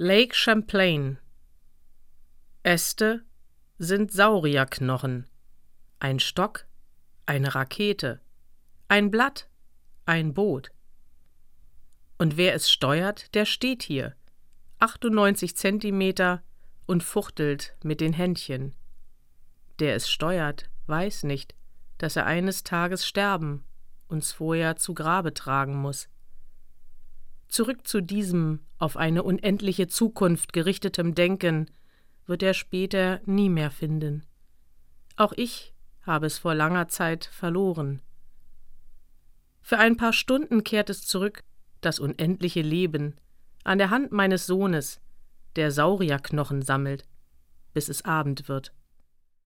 Lake Champlain Äste sind Saurierknochen, ein Stock, eine Rakete, ein Blatt, ein Boot. Und wer es steuert, der steht hier, 98 Zentimeter und fuchtelt mit den Händchen. Der es steuert, weiß nicht, dass er eines Tages sterben, uns vorher zu Grabe tragen muss. Zurück zu diesem auf eine unendliche Zukunft gerichtetem Denken wird er später nie mehr finden. Auch ich habe es vor langer Zeit verloren. Für ein paar Stunden kehrt es zurück, das unendliche Leben, an der Hand meines Sohnes, der Saurierknochen sammelt, bis es Abend wird.